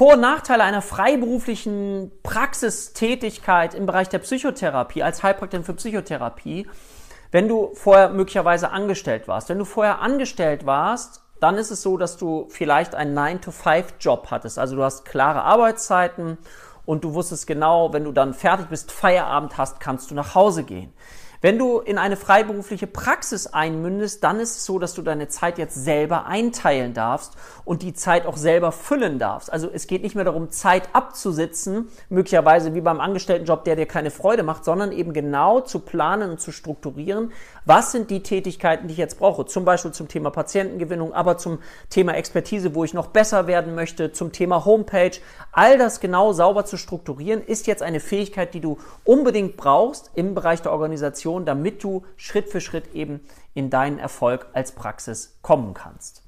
Vor- und Nachteile einer freiberuflichen Praxistätigkeit im Bereich der Psychotherapie als Heilpraktikerin für Psychotherapie, wenn du vorher möglicherweise angestellt warst. Wenn du vorher angestellt warst, dann ist es so, dass du vielleicht einen 9-to-5-Job hattest. Also du hast klare Arbeitszeiten und du wusstest genau, wenn du dann fertig bist, Feierabend hast, kannst du nach Hause gehen. Wenn du in eine freiberufliche Praxis einmündest, dann ist es so, dass du deine Zeit jetzt selber einteilen darfst und die Zeit auch selber füllen darfst. Also es geht nicht mehr darum, Zeit abzusitzen, möglicherweise wie beim Angestelltenjob, der dir keine Freude macht, sondern eben genau zu planen und zu strukturieren, was sind die Tätigkeiten, die ich jetzt brauche. Zum Beispiel zum Thema Patientengewinnung, aber zum Thema Expertise, wo ich noch besser werden möchte, zum Thema Homepage. All das genau sauber zu strukturieren, ist jetzt eine Fähigkeit, die du unbedingt brauchst im Bereich der Organisation Informationen, damit du Schritt für Schritt eben in deinen Erfolg als Praxis kommen kannst.